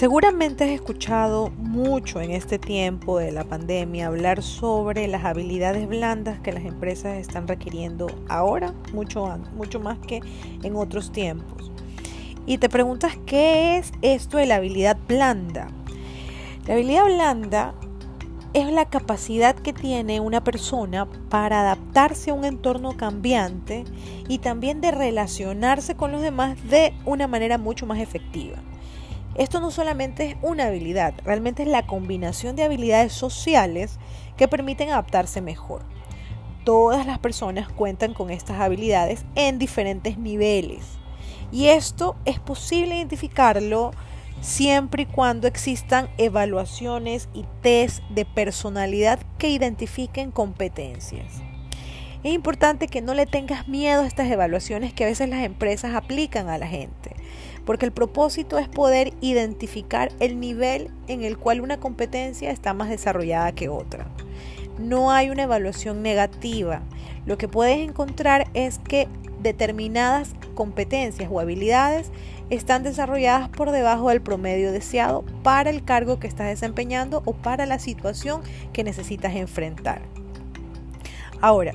Seguramente has escuchado mucho en este tiempo de la pandemia hablar sobre las habilidades blandas que las empresas están requiriendo ahora, mucho, mucho más que en otros tiempos. Y te preguntas, ¿qué es esto de la habilidad blanda? La habilidad blanda es la capacidad que tiene una persona para adaptarse a un entorno cambiante y también de relacionarse con los demás de una manera mucho más efectiva. Esto no solamente es una habilidad, realmente es la combinación de habilidades sociales que permiten adaptarse mejor. Todas las personas cuentan con estas habilidades en diferentes niveles y esto es posible identificarlo siempre y cuando existan evaluaciones y test de personalidad que identifiquen competencias. Es importante que no le tengas miedo a estas evaluaciones que a veces las empresas aplican a la gente porque el propósito es poder identificar el nivel en el cual una competencia está más desarrollada que otra. No hay una evaluación negativa. Lo que puedes encontrar es que determinadas competencias o habilidades están desarrolladas por debajo del promedio deseado para el cargo que estás desempeñando o para la situación que necesitas enfrentar. Ahora,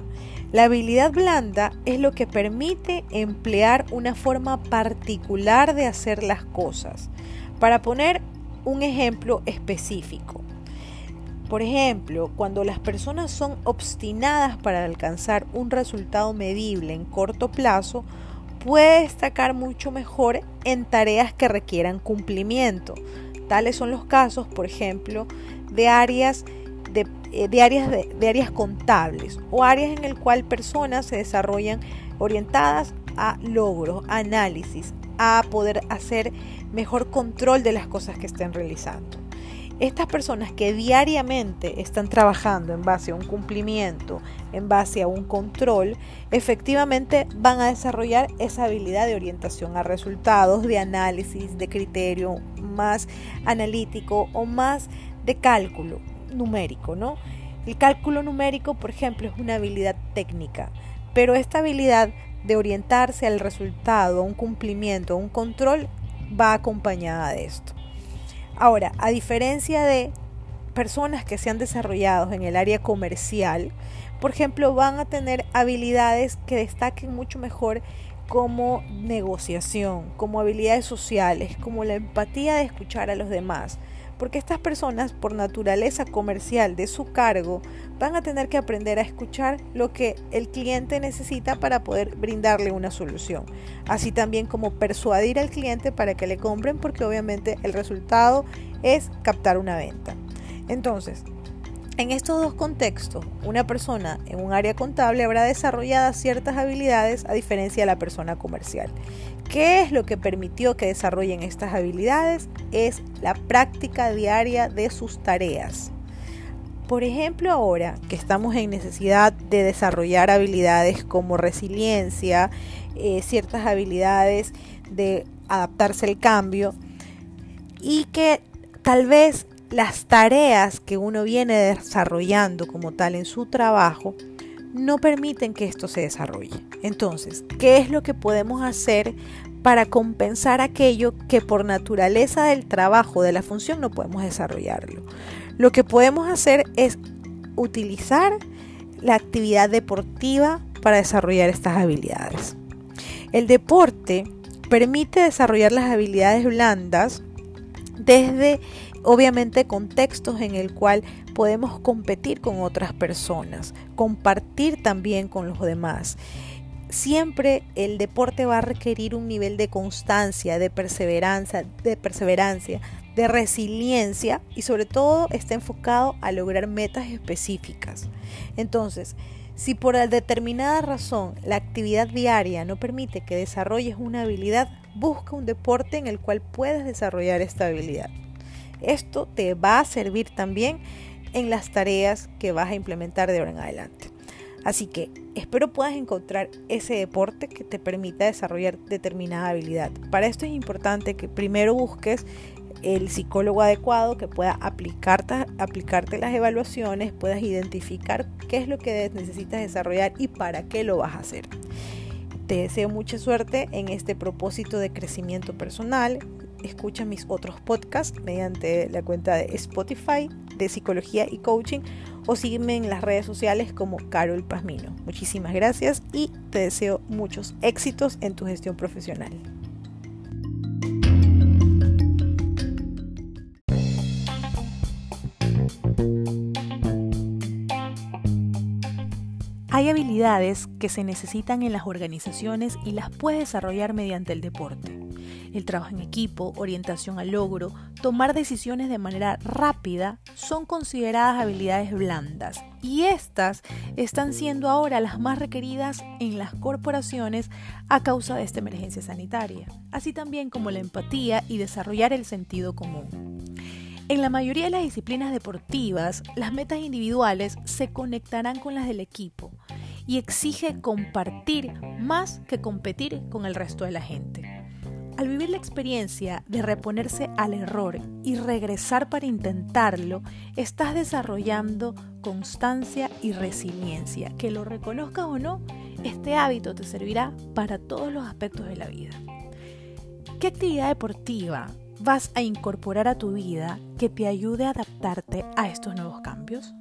la habilidad blanda es lo que permite emplear una forma particular de hacer las cosas. Para poner un ejemplo específico. Por ejemplo, cuando las personas son obstinadas para alcanzar un resultado medible en corto plazo, puede destacar mucho mejor en tareas que requieran cumplimiento. Tales son los casos, por ejemplo, de áreas eh, de, áreas, de, áreas contables o áreas en el cual personas se desarrollan orientadas a logros, análisis, a poder hacer mejor control de las cosas que estén realizando. Estas personas que diariamente están trabajando en base a un cumplimiento, en base a un control, efectivamente van a desarrollar esa habilidad de orientación a resultados, de análisis, de criterio más analítico o más de cálculo numérico, ¿no? El cálculo numérico, por ejemplo, es una habilidad técnica, pero esta habilidad de orientarse al resultado, a un cumplimiento, a un control, va acompañada de esto. Ahora, a diferencia de personas que se han desarrollado en el área comercial, por ejemplo, van a tener habilidades que destaquen mucho mejor como negociación, como habilidades sociales, como la empatía de escuchar a los demás, porque estas personas, por naturaleza comercial de su cargo, van a tener que aprender a escuchar lo que el cliente necesita para poder brindarle una solución. Así también como persuadir al cliente para que le compren, porque obviamente el resultado es captar una venta. Entonces, en estos dos contextos, una persona en un área contable habrá desarrollado ciertas habilidades a diferencia de la persona comercial. ¿Qué es lo que permitió que desarrollen estas habilidades? Es la práctica diaria de sus tareas. Por ejemplo, ahora que estamos en necesidad de desarrollar habilidades como resiliencia, eh, ciertas habilidades de adaptarse al cambio y que tal vez las tareas que uno viene desarrollando como tal en su trabajo no permiten que esto se desarrolle. Entonces, ¿qué es lo que podemos hacer para compensar aquello que por naturaleza del trabajo, de la función, no podemos desarrollarlo? Lo que podemos hacer es utilizar la actividad deportiva para desarrollar estas habilidades. El deporte permite desarrollar las habilidades blandas desde obviamente contextos en el cual podemos competir con otras personas, compartir también con los demás. Siempre el deporte va a requerir un nivel de constancia, de perseverancia, de perseverancia, de resiliencia y sobre todo está enfocado a lograr metas específicas. Entonces, si por determinada razón la actividad diaria no permite que desarrolles una habilidad, busca un deporte en el cual puedas desarrollar esta habilidad. Esto te va a servir también en las tareas que vas a implementar de ahora en adelante. Así que espero puedas encontrar ese deporte que te permita desarrollar determinada habilidad. Para esto es importante que primero busques el psicólogo adecuado que pueda aplicarte, aplicarte las evaluaciones, puedas identificar qué es lo que necesitas desarrollar y para qué lo vas a hacer. Te deseo mucha suerte en este propósito de crecimiento personal escucha mis otros podcasts mediante la cuenta de Spotify de Psicología y Coaching o sígueme en las redes sociales como Carol Pazmino. Muchísimas gracias y te deseo muchos éxitos en tu gestión profesional. Hay habilidades que se necesitan en las organizaciones y las puedes desarrollar mediante el deporte. El trabajo en equipo, orientación al logro, tomar decisiones de manera rápida son consideradas habilidades blandas y estas están siendo ahora las más requeridas en las corporaciones a causa de esta emergencia sanitaria, así también como la empatía y desarrollar el sentido común. En la mayoría de las disciplinas deportivas, las metas individuales se conectarán con las del equipo y exige compartir más que competir con el resto de la gente. Al vivir la experiencia de reponerse al error y regresar para intentarlo, estás desarrollando constancia y resiliencia. Que lo reconozcas o no, este hábito te servirá para todos los aspectos de la vida. ¿Qué actividad deportiva vas a incorporar a tu vida que te ayude a adaptarte a estos nuevos cambios?